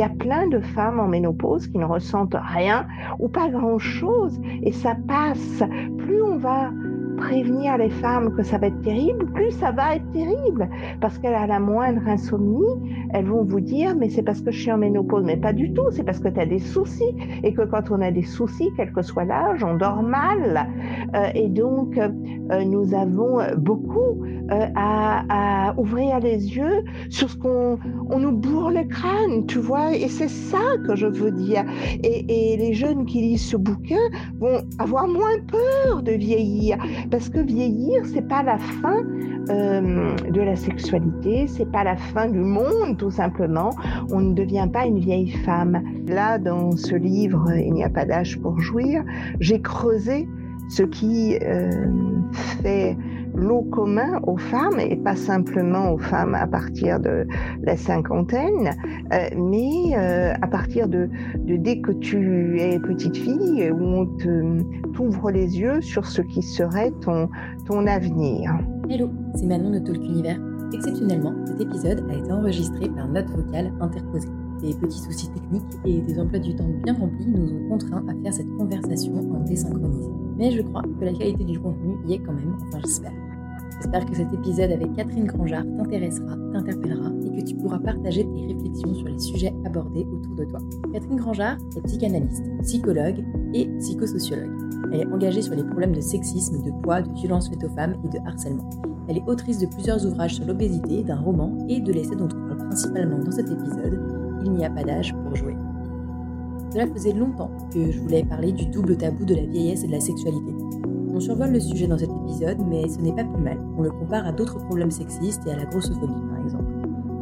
y a plein de femmes en ménopause qui ne ressentent rien ou pas grand-chose et ça passe. Plus on va prévenir les femmes que ça va être terrible, plus ça va être terrible. Parce qu'elle a la moindre insomnie, elles vont vous dire, mais c'est parce que je suis en ménopause. Mais pas du tout, c'est parce que tu as des soucis. Et que quand on a des soucis, quel que soit l'âge, on dort mal. Euh, et donc, euh, nous avons beaucoup euh, à, ouvrir les yeux sur ce qu'on on nous bourre le crâne, tu vois. Et c'est ça que je veux dire. Et les jeunes qui lisent ce bouquin vont avoir moins peur de vieillir parce que vieillir, c'est pas la fin euh, de la sexualité, c'est pas la fin du monde, tout simplement. On ne devient pas une vieille femme. Là, dans ce livre, Il n'y a pas d'âge pour jouir, j'ai creusé ce qui euh, fait l'eau commun aux femmes et pas simplement aux femmes à partir de la cinquantaine, euh, mais euh, à partir de, de, dès que tu es petite fille où on t'ouvre les yeux sur ce qui serait ton, ton avenir. Hello, c'est Manon de Talk Univers. Exceptionnellement, cet épisode a été enregistré par note vocale interposée. Des petits soucis techniques et des emplois du temps bien remplis nous ont contraints à faire cette conversation en désynchronisé. Mais je crois que la qualité du contenu y est quand même, enfin j'espère. J'espère que cet épisode avec Catherine Grangeard t'intéressera, t'interpellera et que tu pourras partager tes réflexions sur les sujets abordés autour de toi. Catherine Grangeard est psychanalyste, psychologue et psychosociologue. Elle est engagée sur les problèmes de sexisme, de poids, de violence faite aux femmes et de harcèlement. Elle est autrice de plusieurs ouvrages sur l'obésité, d'un roman et de l'essai dont on parle principalement dans cet épisode, Il n'y a pas d'âge pour jouer. Cela faisait longtemps que je voulais parler du double tabou de la vieillesse et de la sexualité. On survole le sujet dans cet épisode, mais ce n'est pas plus mal. On le compare à d'autres problèmes sexistes et à la grossophobie, par exemple.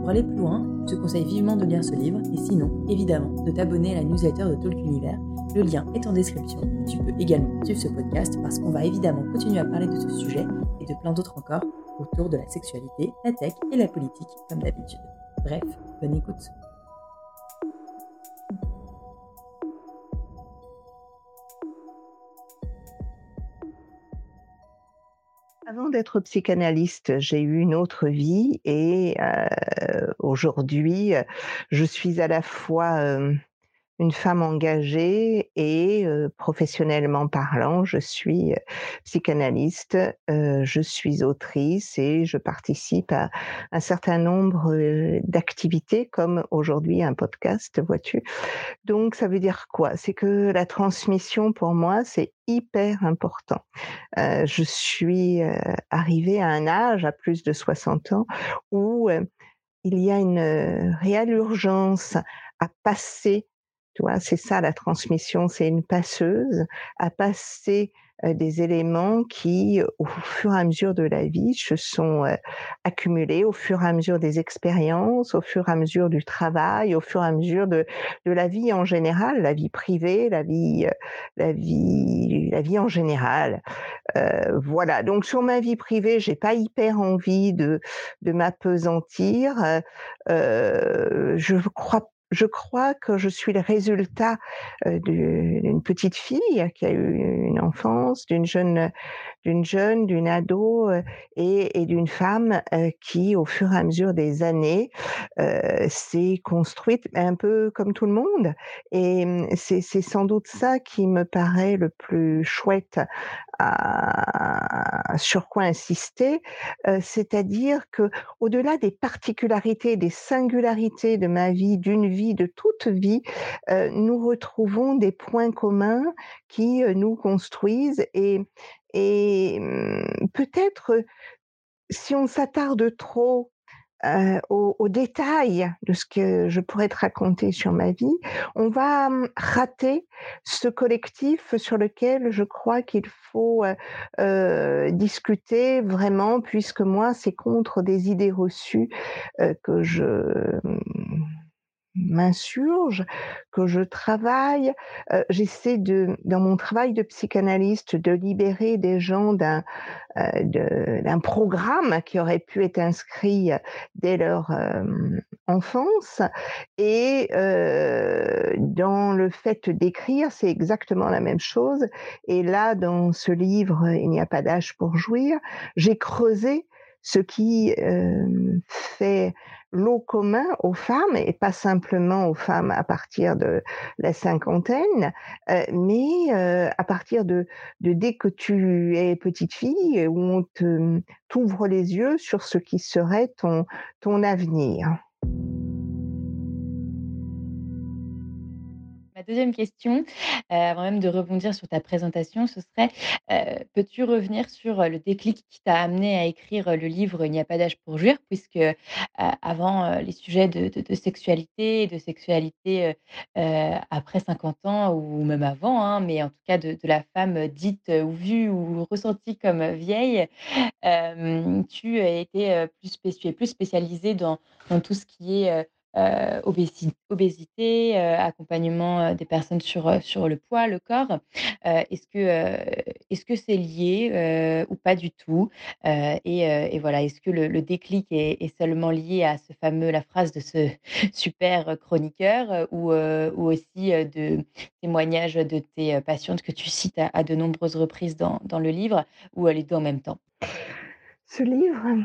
Pour aller plus loin, je te conseille vivement de lire ce livre, et sinon, évidemment, de t'abonner à la newsletter de Talk Univers. Le lien est en description. Tu peux également suivre ce podcast parce qu'on va évidemment continuer à parler de ce sujet et de plein d'autres encore autour de la sexualité, la tech et la politique, comme d'habitude. Bref, bonne écoute. Avant d'être psychanalyste, j'ai eu une autre vie et euh, aujourd'hui, je suis à la fois euh, une femme engagée et professionnellement parlant, je suis psychanalyste, je suis autrice et je participe à un certain nombre d'activités comme aujourd'hui un podcast, vois-tu. Donc ça veut dire quoi? C'est que la transmission pour moi, c'est hyper important. Je suis arrivée à un âge, à plus de 60 ans, où il y a une réelle urgence à passer c'est ça la transmission, c'est une passeuse à passer des éléments qui, au fur et à mesure de la vie, se sont accumulés au fur et à mesure des expériences, au fur et à mesure du travail, au fur et à mesure de, la vie en général, la vie privée, la vie, la vie, la vie en général. Voilà. Donc sur ma vie privée, j'ai pas hyper envie de de m'apesantir. Je crois je crois que je suis le résultat d'une petite fille qui a eu une enfance, d'une jeune, d'une jeune, d'une ado et, et d'une femme qui, au fur et à mesure des années, s'est construite un peu comme tout le monde. Et mmh, c'est sans doute ça qui me paraît le plus chouette sur quoi insister, c'est-à-dire que au-delà des particularités, des singularités de ma vie, d'une vie, de toute vie, nous retrouvons des points communs qui nous construisent et, mmh, peut-être si on s'attarde trop euh, aux, détails de ce que je pourrais te raconter sur ma vie, on va hum, rater ce collectif sur lequel je crois qu'il faut euh, euh, discuter vraiment, puisque moi, c'est contre des idées reçues que je hum, m'insurge, que je travaille. J'essaie de, dans mon travail de psychanalyste, de libérer des gens d'un euh, programme qui aurait pu être inscrit dès leur enfance. Et dans le fait d'écrire, c'est exactement la même chose. Et là, dans ce livre, Il n'y a pas d'âge pour jouir, j'ai creusé ce qui fait lot commun aux femmes et pas simplement aux femmes à partir de la cinquantaine, heu, mais heu, à partir de de dès que tu es petite fille où on te, mmh, t'ouvre les yeux sur ce qui serait ton ton avenir. Ma deuxième question, heu, avant même de rebondir sur ta présentation, ce serait, heu, peux-tu revenir sur, heu, le déclic qui t'a amené à écrire, le livre «Il n'y a pas d'âge pour jouir» puisque, avant, les sujets de sexualité de sexualité, après 50 ans ou même avant, hein, mais en tout cas de la femme dite ou vue ou ressentie comme vieille, tu as été, plus spé tu es plus spécialisée dans tout ce qui est, heu heu, obési obésité, heu, accompagnement, heu, des personnes sur, heu, sur le poids, le corps. Heu, est-ce que, heu, est-ce que c'est lié, heu, ou pas du tout? Heu et heu voilà, est-ce que le déclic est seulement lié à ce fameux la phrase de ce super chroniqueur ou heu, aussi, heu, de témoignages de tes, patientes que tu cites à de nombreuses reprises dans dans le livre ou, les 2 en même temps? Ce livre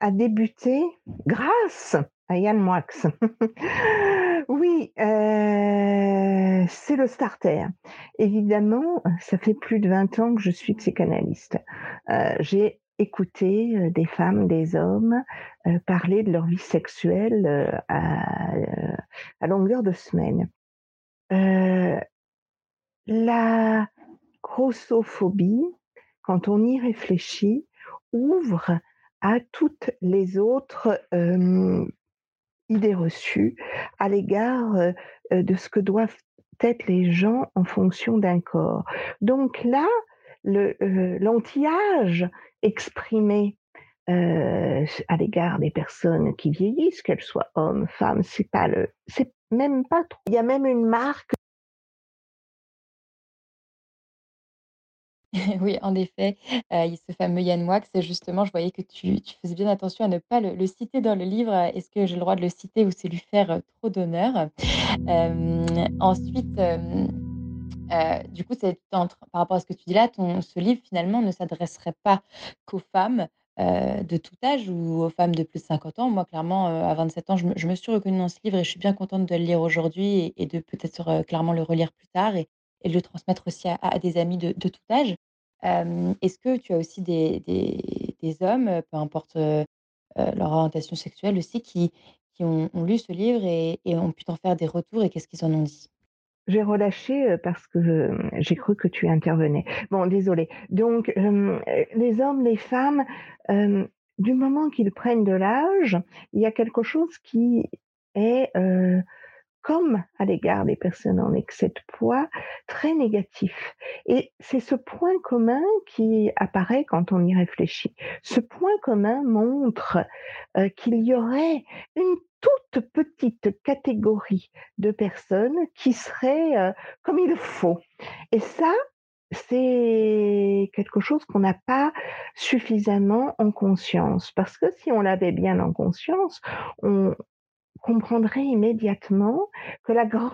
a débuté grâce à Yann. Oui, heu, c'est le starter. Évidemment, ça fait plus de 20 ans que je suis psychanalyste. Heu, j'ai écouté, heu, des femmes, des hommes, parler de leur vie sexuelle, à, à longueur de semaine. La grossophobie, quand on y réfléchit, ouvre à toutes les autres, idées reçues à l'égard, heu heu, de ce que doivent être les gens en fonction d'un corps. Donc là, heu, l'anti-âge exprimé, à l'égard des personnes qui vieillissent, qu'elles soient hommes, femmes, c'est pas le c'est même pas trop il y a même une marque Oui, en effet, a ce fameux Yann Moix justement, je voyais que tu faisais bien attention à ne pas le citer dans le livre. Est-ce que j'ai le droit de le citer ou c'est lui faire, heu, trop d'honneur? Ensuite, du coup, par rapport à ce que tu dis là, ce livre finalement ne s'adresserait pas qu'aux femmes, de tout âge ou aux femmes de plus de 50 ans. Moi, clairement, à 27 ans, je me suis reconnue dans ce livre et je suis bien contente de le lire aujourd'hui et de peut-être, clairement le relire plus tard et de le transmettre aussi à des amis de tout âge. Est-ce que tu as aussi des hommes, peu importe, leur orientation sexuelle aussi, qui ont lu ce livre et ont pu t'en faire des retours et qu'est-ce qu'ils en ont dit? J'ai relâché, parce que, j'ai cru que tu intervenais. Bon, désolée. Donc, les hommes, les femmes, du moment qu'ils prennent de l'âge, il y a quelque chose qui est, comme à l'égard des personnes en excès de poids, très négatif. Et c'est ce point commun qui apparaît quand on y réfléchit. Ce point commun montre, heu, qu'il y aurait une toute petite catégorie de personnes qui seraient, heu, comme il faut. Et ça, c'est quelque chose qu'on n'a pas suffisamment en conscience. Parce que si on l'avait bien en conscience, on comprendrait immédiatement que la grande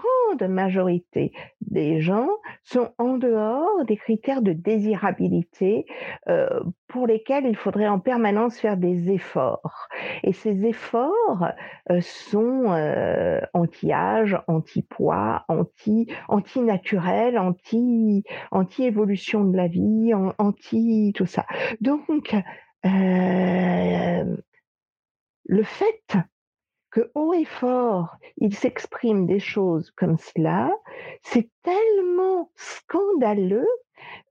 majorité des gens sont en dehors des critères de désirabilité, heu, pour lesquels il faudrait en permanence faire des efforts et ces efforts, heu, sont, heu, anti-âge, anti-poids, anti anti-naturel, anti anti-évolution de la vie, an anti tout ça. Donc, hem le fait que haut et fort, il s'exprime des choses comme cela, c'est tellement scandaleux,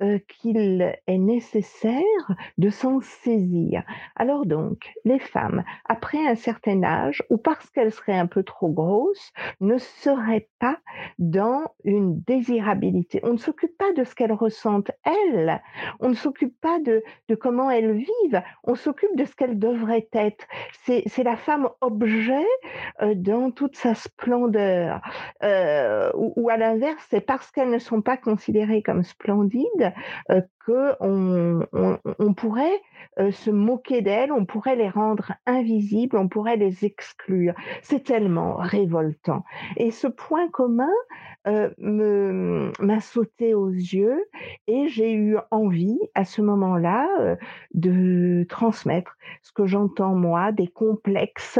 heu, qu'il est nécessaire de s'en saisir. Alors donc, les femmes, après un certain âge ou parce qu'elles seraient un peu trop grosses, ne seraient pas dans une désirabilité. On ne s'occupe pas de ce qu'elles ressentent elles, on ne s'occupe pas de de comment elles vivent, on s'occupe de ce qu'elles devraient être. C'est la femme objet, heu, dans toute sa splendeur, ou ou à l'inverse, c'est parce qu'elles ne sont pas considérées comme splendides euh, qu'on on, pourrait se moquer d'elles, on pourrait les rendre invisibles, on pourrait les exclure. C'est tellement révoltant. Et ce point commun m'a sauté aux yeux et j'ai eu envie à ce moment-là de transmettre ce que j'entends moi, des complexes,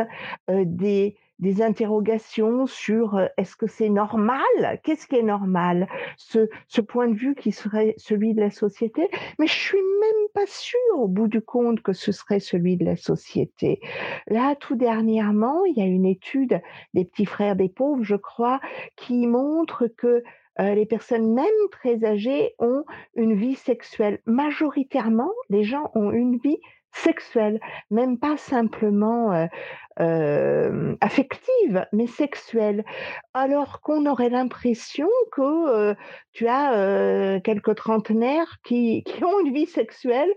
des des interrogations sur euh, est-ce que c'est normal? Qu'est-ce qui est normal? Ce, ce point de vue qui serait celui de la société Mais je suis même pas sûre au bout du compte que ce serait celui de la société. Là, tout dernièrement, il y a une étude des petits frères des pauvres, je crois, qui montre que euh, les personnes même très âgées ont une vie sexuelle. Majoritairement, les gens ont une vie sexuelle, même pas simplement euh, euh, affective, mais sexuelle. Alors qu'on aurait l'impression que euh, tu as euh, quelques trentenaires qui, qui, ont une vie sexuelle,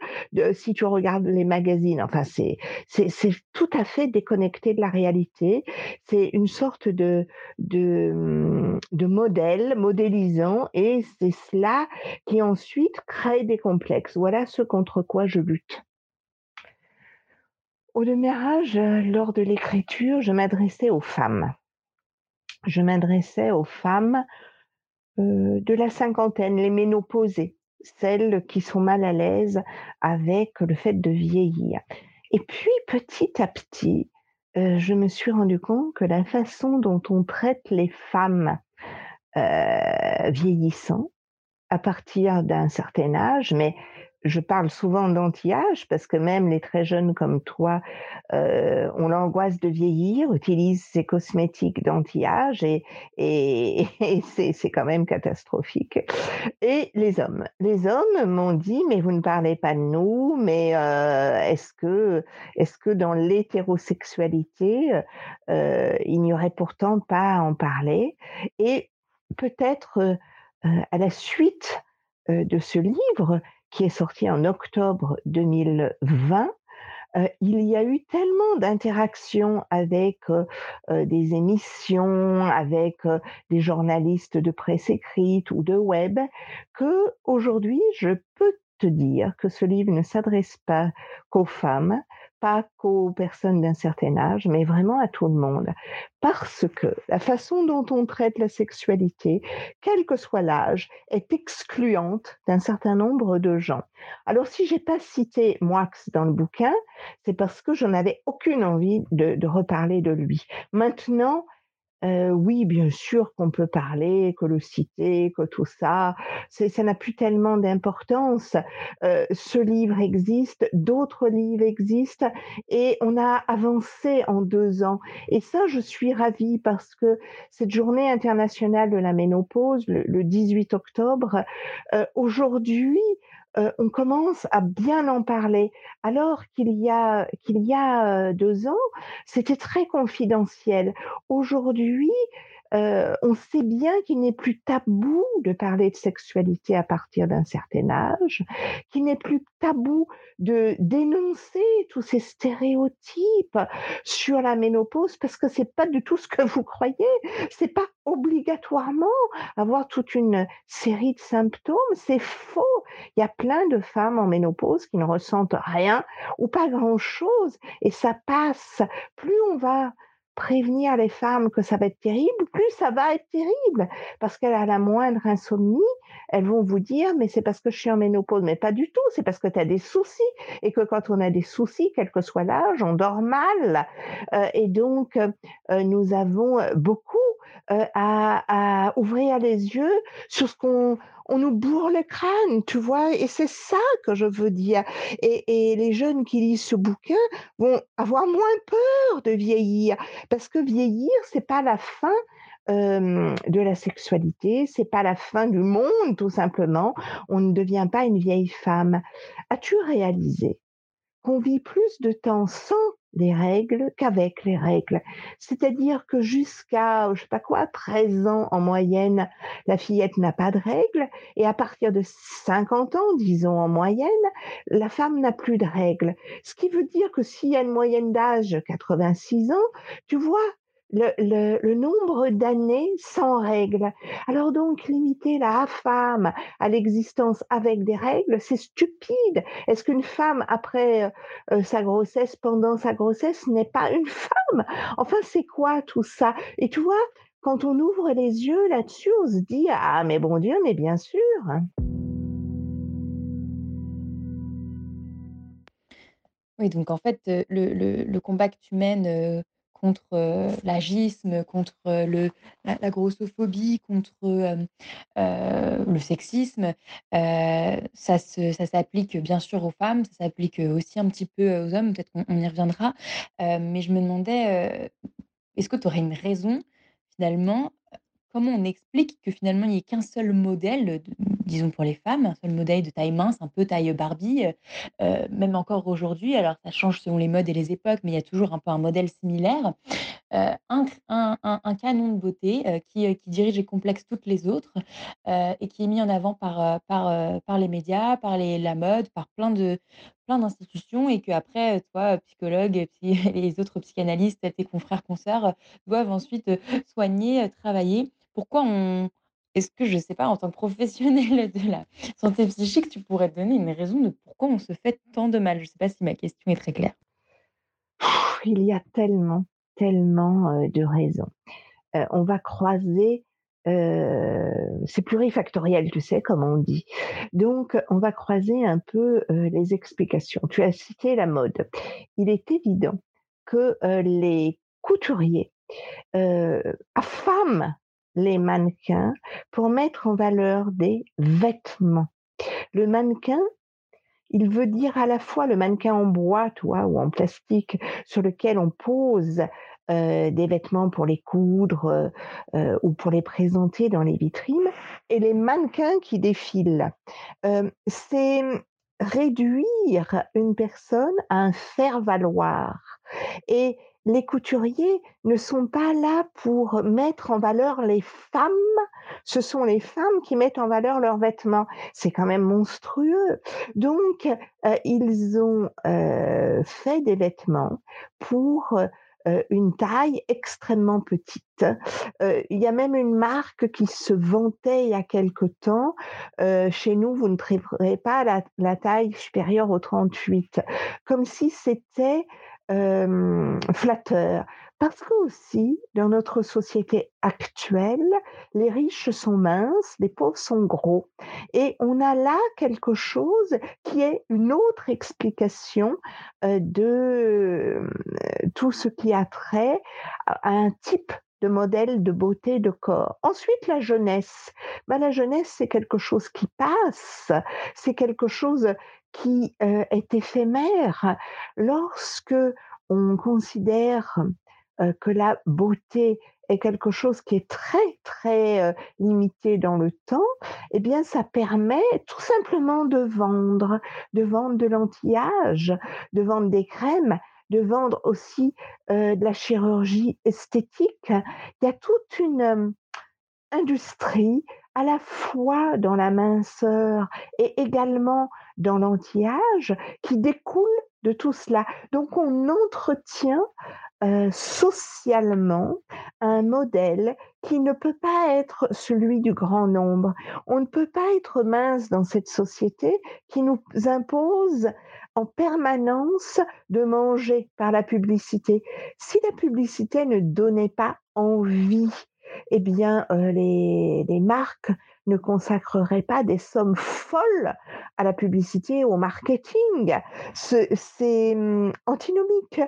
si tu regardes les magazines. Enfin, c'est, c'est, c'est tout à fait déconnecté de la réalité. C'est une sorte de, de, de modèle modélisant et c'est cela qui ensuite crée des complexes. Voilà ce contre quoi je lutte. Au démarrage, euh, lors de l'écriture, je m'adressais aux femmes. Je m'adressais aux femmes euh, de la cinquantaine, les ménopausées, celles qui sont mal à l'aise avec le fait de vieillir. Et puis, petit à petit, euh, je me suis rendu compte que la façon dont on traite les femmes euh, vieillissant, à partir d'un certain âge, mais je parle souvent d'anti-âge parce que même les très jeunes comme toi euh, ont l'angoisse de vieillir, utilisent ces cosmétiques d'anti-âge et, et, et c'est quand même catastrophique. Et les hommes, les hommes m'ont dit mais vous ne parlez pas de nous, mais euh, est-ce que est-ce que dans l'hétérosexualité euh, il n'y aurait pourtant pas à en parler? Et peut-être euh, à la suite euh, de ce livre qui est sorti en octobre 2020, euh, il y a eu tellement d'interactions avec euh, euh, des émissions, avec des journalistes de presse écrite ou de web, que aujourd'hui, je peux te dire que ce livre ne s'adresse pas qu'aux femmes, pas qu'aux personnes d'un certain âge, mais vraiment à tout le monde. Parce que la façon dont on traite la sexualité, quel que soit l'âge, est excluante d'un certain nombre de gens. Alors si j'ai pas cité Moix dans le bouquin, c'est parce que je n'avais aucune envie de, de reparler de lui. Maintenant, euh, oui, bien sûr qu'on peut parler, que le citer, que tout ça, ça n'a plus tellement d'importance. Euh, ce livre existe, d'autres livres existent, et on a avancé en deux ans. Et ça, je suis ravie parce que cette journée internationale de la ménopause, le, le 18 octobre, euh, aujourd'hui, euh, on commence à bien en parler. Alors qu'il y a qu'il y a euh, deux ans, c'était très confidentiel. Aujourd'hui, on sait bien qu'il n'est plus tabou de parler de sexualité à partir d'un certain âge, qu'il n'est plus tabou de dénoncer tous ces stéréotypes sur la ménopause parce que c'est pas du tout ce que vous croyez. C'est pas obligatoirement avoir toute une série de symptômes. C'est faux. Il y a plein de femmes en ménopause qui ne ressentent rien ou pas grand chose et ça passe. Plus on va prévenir les femmes que ça va être terrible, plus ça va être terrible. Parce qu'elle a la moindre insomnie, elles vont vous dire, mais c'est parce que je suis en ménopause. Mais pas du tout, c'est parce que tu as des soucis. Et que quand on a des soucis, quel que soit l'âge, on dort mal. Euh, et donc, euh, nous avons beaucoup euh, à, à, ouvrir les yeux sur ce qu'on on nous bourre le crâne, tu vois, et c'est ça que je veux dire. Et, les jeunes qui lisent ce bouquin vont avoir moins peur de vieillir, parce que vieillir, c'est pas la fin de la sexualité, c'est pas la fin du monde, tout simplement. On ne devient pas une vieille femme. As-tu réalisé qu'on vit plus de temps sans les règles qu'avec les règles. C'est-à-dire que jusqu'à, je sais pas quoi, 13 ans en moyenne, la fillette n'a pas de règles, et à partir de 50 ans, disons en moyenne, la femme n'a plus de règles. Ce qui veut dire que s'il y a une moyenne d'âge 86 ans, tu vois, le nombre d'années sans règles. Alors donc limiter la femme à l'existence avec des règles, c'est stupide. Est-ce qu'une femme après, heu heu, sa grossesse, pendant sa grossesse n'est pas une femme? Enfin, c'est quoi tout ça? Et tu vois, quand on ouvre les yeux là-dessus, on se dit: «Ah mais bon Dieu, mais bien sûr!» Oui, donc en fait, heu, le le combat que tu mènes, contre, heu, l'ageisme, contre, le la grossophobie, contre, heu, le sexisme, ça s'applique bien sûr aux femmes, ça s'applique, aussi un petit peu, aux hommes, peut-être qu'on on y reviendra. Mais je me demandais, est-ce que tu aurais une raison finalement? Comment on explique que finalement il n'y ait qu'un seul modèle, disons pour les femmes, un seul modèle de taille mince, un peu taille Barbie, heu, même encore aujourd'hui, alors ça change selon les modes et les époques, mais il y a toujours un peu un modèle similaire. Heu, un canon de beauté, heu, qui, dirige et complexe toutes les autres, et qui est mis en avant par, les médias, par la mode, par plein d'institutions et qu'après, heu, toi, psychologue, psy et les autres psychanalystes, tes confrères, consoeurs, doivent ensuite, soigner, travailler. Pourquoi on est-ce que je sais pas, en tant que professionnel de la santé psychique, tu pourrais donner une raison de pourquoi on se fait tant de mal? Je sais pas si ma question est très claire. Il y a tellement, tellement, de raisons. On va croiser, c'est plurifactoriel, tu sais, comme on dit. Donc on va croiser un peu, les explications. Tu as cité la mode. Il est évident que, les couturiers, heu, affament les mannequins pour mettre en valeur des vêtements. Le mannequin, il veut dire à la fois le mannequin en bois, tu vois, ou en plastique, sur lequel on pose, heu, des vêtements pour les coudre, heu heu, ou pour les présenter dans les vitrines et les mannequins qui défilent. C'est, réduire une personne à un faire-valoir et les couturiers ne sont pas là pour mettre en valeur les femmes, ce sont les femmes qui mettent en valeur leurs vêtements. C'est quand même monstrueux. Donc, heu, ils ont, heu, fait des vêtements pour, heu, une taille extrêmement petite. Il y a même une marque qui se vantait il y a quelque temps, «Chez nous, vous ne trouverez pas la la taille supérieure au 38», comme si c'était, hem, flatteur. Parce qu'aussi, dans notre société actuelle, les riches sont minces, les pauvres sont gros et on a là quelque chose qui est une autre explication, heu, de, hem, tout ce qui a trait à un type de modèle de beauté de corps. Ensuite, la jeunesse. Bah, la jeunesse, c'est quelque chose qui passe, c'est quelque chose qui, est éphémère. Lorsque on considère, que la beauté est quelque chose qui est très, très, limité dans le temps, et bien ça permet tout simplement de vendre, de vendre de l'anti-âge, de vendre des crèmes, de vendre aussi, de la chirurgie esthétique. Il y a toute une, industrie, à la fois dans la minceur et également dans l'anti-âge, qui découle de tout cela. Donc on entretient, heu, socialement un modèle qui ne peut pas être celui du grand nombre. On ne peut pas être mince dans cette société qui nous impose en permanence de manger par la publicité. Si la publicité ne donnait pas envie, et bien, heu, les marques ne consacreraient pas des sommes folles à la publicité, au marketing. Ce c'est, mmh, antinomique.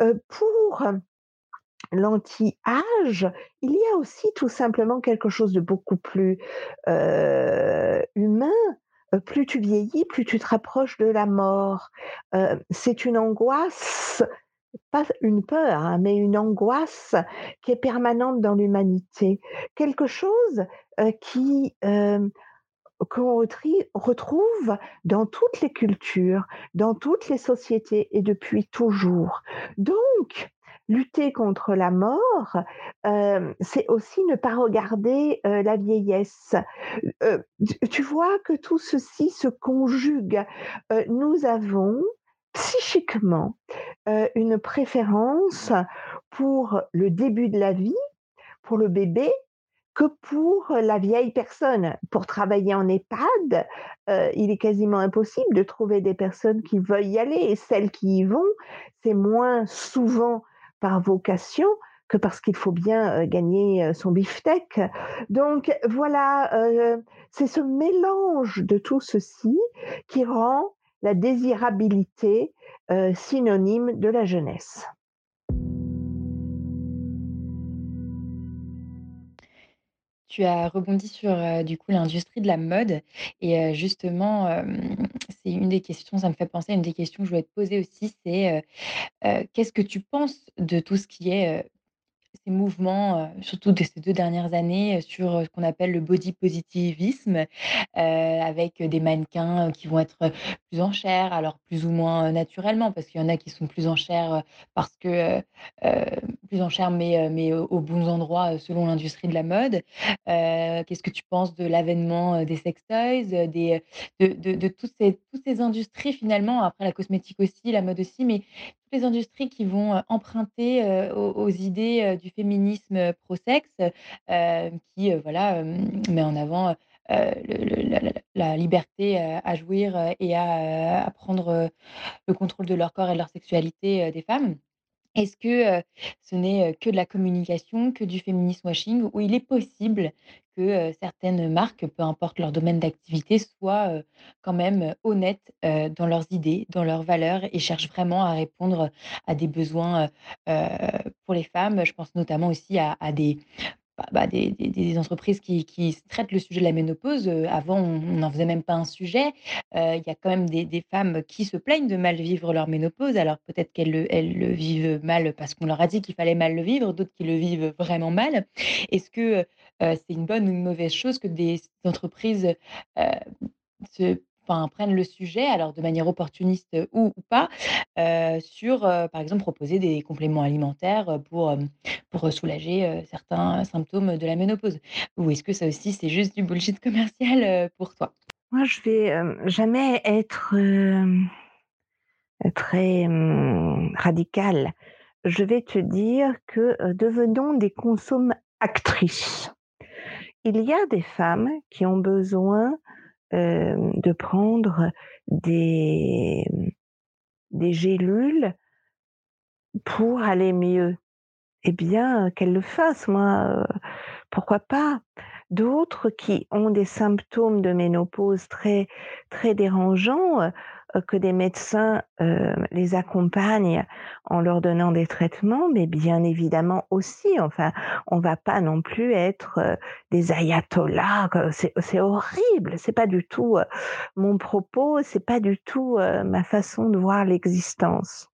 Heu, pour l'anti-âge, il y a aussi tout simplement quelque chose de beaucoup plus, heu, humain. Plus tu vieillis, plus tu te rapproches de la mort. C'est une angoisse, pas une peur, hein, mais une angoisse qui est permanente dans l'humanité. Quelque chose, qui, qu'on retrouve dans toutes les cultures, dans toutes les sociétés et depuis toujours. Donc, lutter contre la mort, c'est aussi ne pas regarder, la vieillesse. Tu vois que tout ceci se conjugue. Nous avons psychiquement, une préférence pour le début de la vie, pour le bébé, que pour la vieille personne. Pour travailler en EHPAD, euh, il est quasiment impossible de trouver des personnes qui veuillent y aller. Et celles qui y vont, c'est moins souvent par vocation que parce qu'il faut bien euh, gagner euh, son beefsteak. Donc voilà, c'est ce mélange de tout ceci qui rend la désirabilité synonyme de la jeunesse. Tu as rebondi sur, heu, du coup, l'industrie de la mode et heu, justement, c'est une des questions ça me fait penser à une des questions que je voulais te poser aussi, c'est, qu'est-ce que tu penses de tout ce qui est, ces mouvements, heu, surtout de ces 2 dernières années, heu, sur, heu, ce qu'on appelle le body positivisme, avec des mannequins, qui vont être, plus en chair, alors plus ou moins, naturellement, parce qu'il y en a qui sont plus en chair, parce que, plus en chair, mais mais aux bons endroits, selon l'industrie de la mode. Qu'est-ce que tu penses de l'avènement, des sextoys, des, de de de toutes ces toutes ces industries finalement, après la cosmétique aussi, la mode aussi, mais les industries qui vont, emprunter, aux idées, du féminisme, pro-sexe, qui, voilà, met en avant, la liberté, à jouir, et à, prendre, le contrôle de leur corps et de leur sexualité, des femmes. Est-ce que, ce n'est, que de la communication, que du féminisme washing ou il est possible que, certaines marques, peu importe leur domaine d'activité, soient, quand même, honnêtes, dans leurs idées, dans leurs valeurs et cherchent vraiment à répondre, à des besoins, pour les femmes? Je pense notamment aussi à des bah bah, des entreprises qui traitent le sujet de la ménopause, avant on n'en faisait même pas un sujet. Il y a quand même des femmes qui se plaignent de mal vivre leur ménopause. Alors peut-être qu'elles le vivent mal parce qu'on leur a dit qu'il fallait mal le vivre, d'autres qui le vivent vraiment mal. Est-ce que, c'est une bonne ou une mauvaise chose que des entreprises, se prennent le sujet, alors de manière opportuniste ou ou pas, heu, sur, heu, par exemple, proposer des compléments alimentaires, pour, pour, soulager, certains symptômes de la ménopause? Ou est-ce que ça aussi, c'est juste du bullshit commercial, pour toi? Moi, je vais, hem, jamais être, très, mmh, radicale. Je vais te dire que, devenons des consomme-actrices. Il y a des femmes qui ont besoin, hem, de prendre des, des gélules pour aller mieux. Eh bien, qu'elles le fassent, moi, heu, pourquoi pas? D'autres qui ont des symptômes de ménopause très très dérangeants, heu que des médecins, heu, les accompagnent en leur donnant des traitements, mais bien évidemment aussi, enfin, on va pas non plus être, heu, des ayatollahs, c'est horrible, c'est pas du tout, heu, mon propos, c'est pas du tout, heu, ma façon de voir l'existence.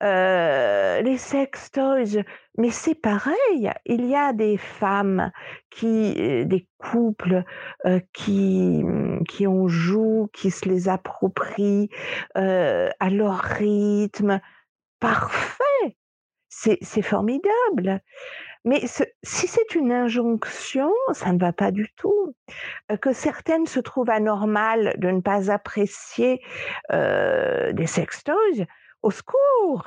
Les sex toys, mais c'est pareil. Il y a des femmes qui, des couples, qui, mmh, qui en jouent, qui se les approprient, à leur rythme. Parfait! C'est formidable. Mais si c'est une injonction, ça ne va pas du tout. Que certaines se trouvent anormales de ne pas apprécier, des sex toys, au secours!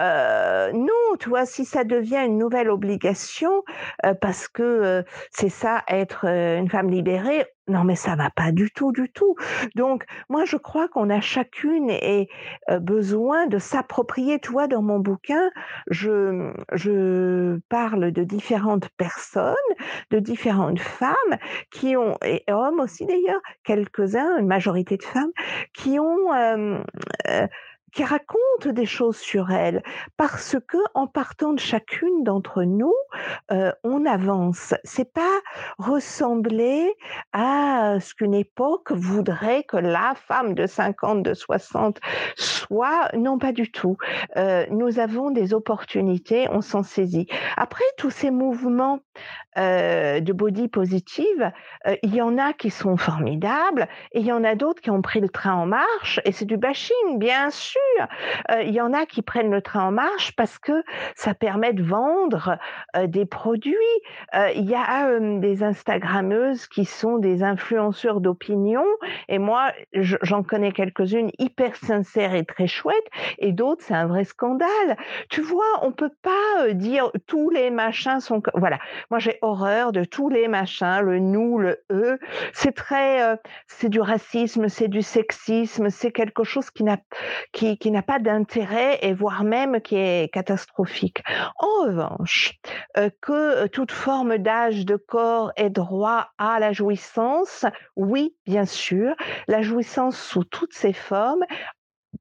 Heu, non, tu vois? Si ça devient une nouvelle obligation, heu, parce que, heu, c'est ça être, une femme libérée, non mais ça va pas du tout, du tout. Donc moi je crois qu'on a chacune et besoin de s'approprier tu vois? Dans mon bouquin, je, je parle de différentes personnes, de différentes femmes qui ont et hommes aussi d'ailleurs, quelques-uns, une majorité de femmes, qui ont, qui racontent des choses sur elles. Parce qu'en partant de chacune d'entre nous, heu, on avance. C'est pas ressembler à ce qu'une époque voudrait que la femme de 50, de 60 soit. Non, pas du tout. Heu, nous avons des opportunités, on s'en saisit. Après tous ces mouvements, heu, de body positive, il y en a qui sont formidables et il y en a d'autres qui ont pris le train en marche et c'est du bashing, bien sûr, Heu, il y en a qui prennent le train en marche parce que ça permet de vendre, heu, des produits. Heu, il y a, des instagrammeuses qui sont des influenceurs d'opinion et moi, je j'en connais quelques-unes hyper sincères et très chouettes et d'autres, c'est un vrai scandale. Tu vois, on peut pas, dire tous les machins sont voilà. Moi, j'ai horreur de tous les machins, le nous, le eux. C'est très, c'est du racisme, c'est du sexisme, c'est quelque chose qui n'a qui qui n'a pas d'intérêt et voire même qui est catastrophique. En revanche, heu, que toute forme d'âge, de corps ait droit à la jouissance, oui, bien sûr. La jouissance sous toutes ses formes,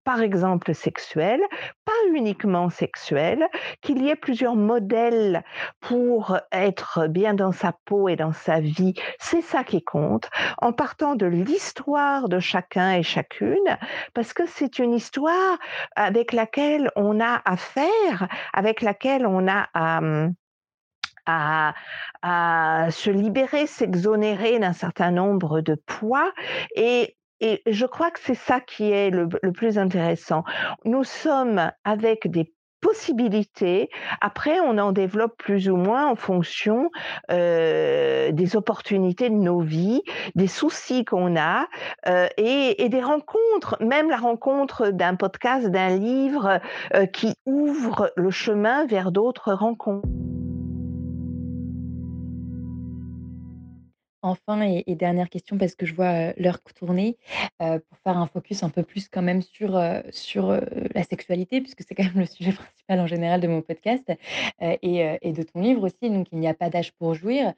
par exemple sexuelle, pas uniquement sexuelle, qu'il y ait plusieurs modèles pour être bien dans sa peau et dans sa vie, c'est ça qui compte, en partant de l'histoire de chacun et chacune, parce que c'est une histoire avec laquelle on a à faire, avec laquelle on a à à se libérer, s'exonérer d'un certain nombre de poids et et je crois que c'est ça qui est le plus intéressant. Nous sommes avec des possibilités, après on en développe plus ou moins en fonction, heu, des opportunités de nos vies, des soucis qu'on a, heu et des rencontres, même la rencontre d'un podcast, d'un livre, heu, qui ouvre le chemin vers d'autres rencontres. Enfin et dernière question parce que je vois, heu, l'heure tourner, pour faire un focus un peu plus quand même sur, sur, la sexualité puisque c'est quand même le sujet principal en général de mon podcast, et de ton livre aussi, donc il n'y a pas d'âge pour jouir.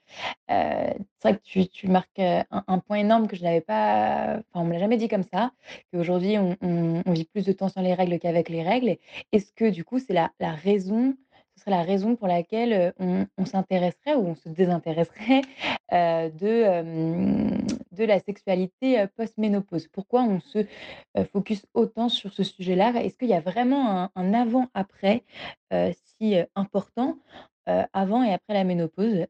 C'est vrai que tu tu marques, un point énorme que je n'avais pas enfin on me l'a jamais dit comme ça, qu'aujourd'hui on on on vit plus de temps sans les règles qu'avec les règles. Est-ce que du coup c'est la la raison ce serait la raison pour laquelle, heu, on s'intéresserait ou on se désintéresserait, de, hem, de la sexualité, post-ménopause? Pourquoi on se, focus autant sur ce sujet-là? Est-ce qu'il y a vraiment un avant-après, si, important, avant et après la ménopause,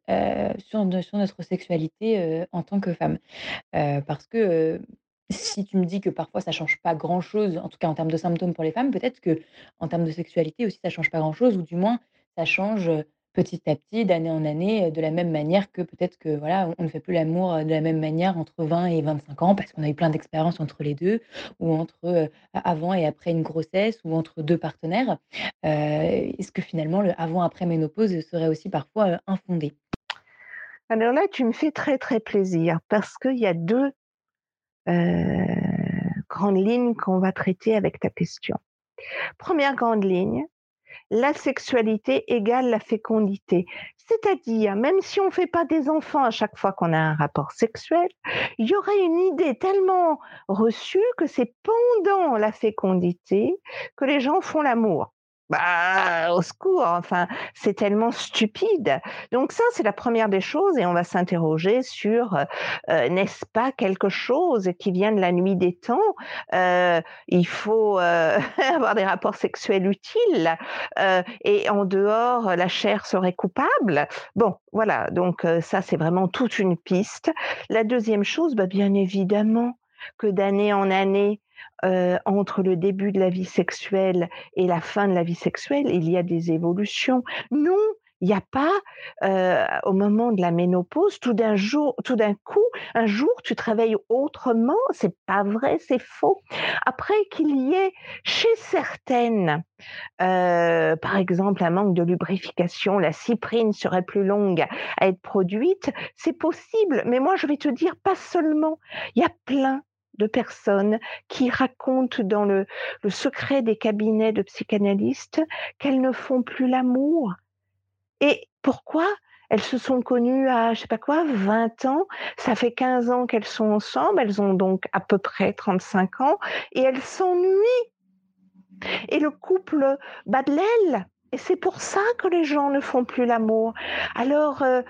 sur sur notre sexualité, en tant que femme? Parce que, si tu me dis que parfois ça change pas grand-chose, en tout cas en termes de symptômes pour les femmes, peut-être qu'en termes de sexualité aussi ça change pas grand-chose ou du moins ça change, heu, petit à petit, d'année en année, heu, de la même manière que peut-être que voilà, on ne fait plus l'amour, heu, de la même manière entre 20 et 25 ans parce qu'on a eu plein d'expériences entre les 2 ou entre, avant et après une grossesse ou entre 2 partenaires. Est-ce que finalement le avant-après ménopause serait aussi parfois, infondé? Alors là, tu me fais très, très plaisir parce qu'il y a 2 heu, grandes lignes qu'on va traiter avec ta question. Première grande ligne, la sexualité égale la fécondité. C'est-à-dire, même si on ne fait pas des enfants à chaque fois qu'on a un rapport sexuel, il y aurait une idée tellement reçue que c'est pendant la fécondité que les gens font l'amour. Bah, au secours, enfin, c'est tellement stupide. Donc ça, c'est la première des choses et on va s'interroger sur, n'est-ce pas quelque chose qui vient de la nuit des temps? Il faut, avoir des rapports sexuels utiles, et en dehors, la chair serait coupable? Bon, voilà, donc ça, c'est vraiment toute une piste. La deuxième chose, bah, bien évidemment que d'année en année, heu, entre le début de la vie sexuelle et la fin de la vie sexuelle, il y a des évolutions. Non, il y a pas, heu, au moment de la ménopause, tout d'un jour tout d'un coup, un jour, tu te réveilles autrement. C'est pas vrai, c'est faux. Après qu'il y ait chez certaines, heu, par exemple, un manque de lubrification, la cyprine serait plus longue à être produite, c'est possible. Mais moi, je vais te dire, pas seulement. Il y a plein de personnes qui racontent dans le secret des cabinets de psychanalystes qu'elles ne font plus l'amour. Et pourquoi? Elles se sont connues à, je sais pas quoi, 20 ans, ça fait 15 ans qu'elles sont ensemble, elles ont donc à peu près 35 ans et elles s'ennuient et le couple bat de l'aile et c'est pour ça que les gens ne font plus l'amour. Alors, heu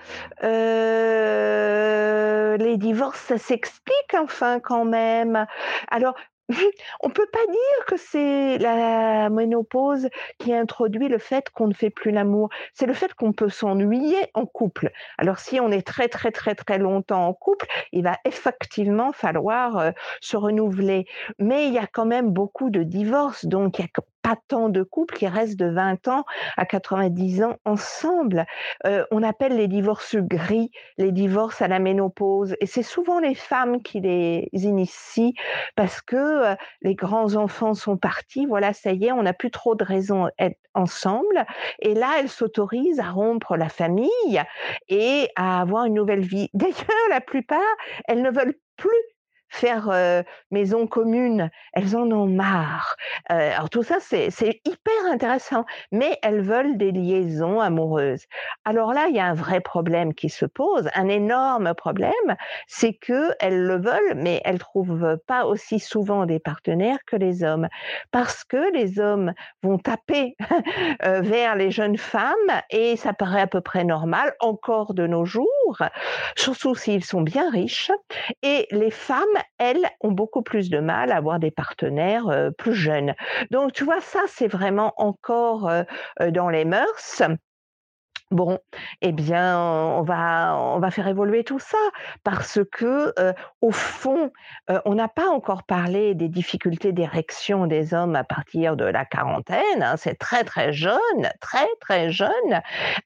heu, les divorces, ça s'explique enfin quand même. Alors On peut pas dire que c'est la ménopause qui introduit le fait qu'on ne fait plus l'amour. C'est le fait qu'on peut s'ennuyer en couple. Alors si on est très, très, très, très longtemps en couple, il va effectivement falloir, heu, se renouveler. Mais il y a quand même beaucoup de divorces, donc il y a pas tant de couples qui restent de 20 ans à 90 ans ensemble. Heu, on appelle les divorces gris, les divorces à la ménopause et c'est souvent les femmes qui les initient parce que, heu, les grands enfants sont partis, voilà, ça y est, on n'a plus trop de raisons d'être ensemble et là, elles s'autorisent à rompre la famille et à avoir une nouvelle vie. D'ailleurs, la plupart, elles ne veulent plus faire, maison commune. Elles en ont marre. Alors tout ça, c'est hyper intéressant, mais elles veulent des liaisons amoureuses. Alors là, il y a un vrai problème qui se pose, un énorme problème, c'est qu'elles le veulent, mais elles trouvent pas aussi souvent des partenaires que les hommes. Parce que les hommes vont taper, vers les jeunes femmes et ça paraît à peu près normal encore de nos jours, surtout s'ils sont bien riches et les femmes elles ont beaucoup plus de mal à avoir des partenaires, heu, plus jeunes. Donc tu vois, ça, c'est vraiment encore, heu heu, dans les mœurs. Bon, eh bien, on va on va faire évoluer tout ça parce que, au fond, on n'a pas encore parlé des difficultés d'érection des hommes à partir de la quarantaine, hein. C'est très, très jeune, très, très jeune,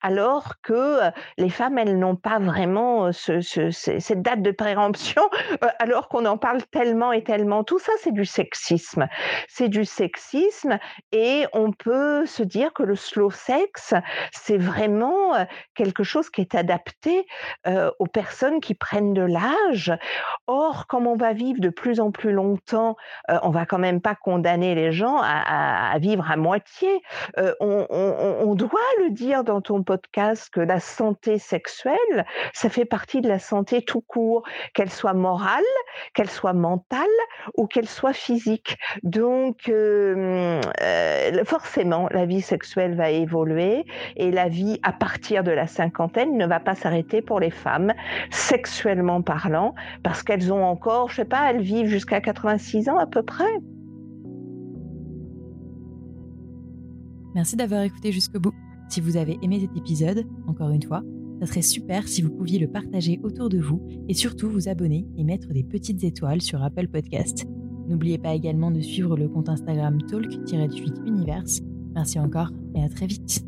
alors que, les femmes, elles n'ont pas vraiment, cette date de péremption, alors qu'on en parle tellement et tellement. Tout ça, c'est du sexisme. C'est du sexisme et on peut se dire que le slow sex, c'est vraiment heu, quelque chose qui est adapté, heu, aux personnes qui prennent de l'âge. Or, comme on va vivre de plus en plus longtemps, heu, on va quand même pas condamner les gens à vivre à moitié. Heu, on doit le dire dans ton podcast que la santé sexuelle, ça fait partie de la santé tout court, qu'elle soit morale, qu'elle soit mentale ou qu'elle soit physique. Donc, forcément, la vie sexuelle va évoluer et la vie partir de la cinquantaine ne va pas s'arrêter pour les femmes, sexuellement parlant, parce qu'elles ont encore, je sais pas, elles vivent jusqu'à 86 ans à peu près. Merci d'avoir écouté jusqu'au bout. Si vous avez aimé cet épisode, encore une fois, ça serait super si vous pouviez le partager autour de vous et surtout vous abonner et mettre des petites étoiles sur Apple Podcast. N'oubliez pas également de suivre le compte Instagram talk-univers. Merci encore et à très vite.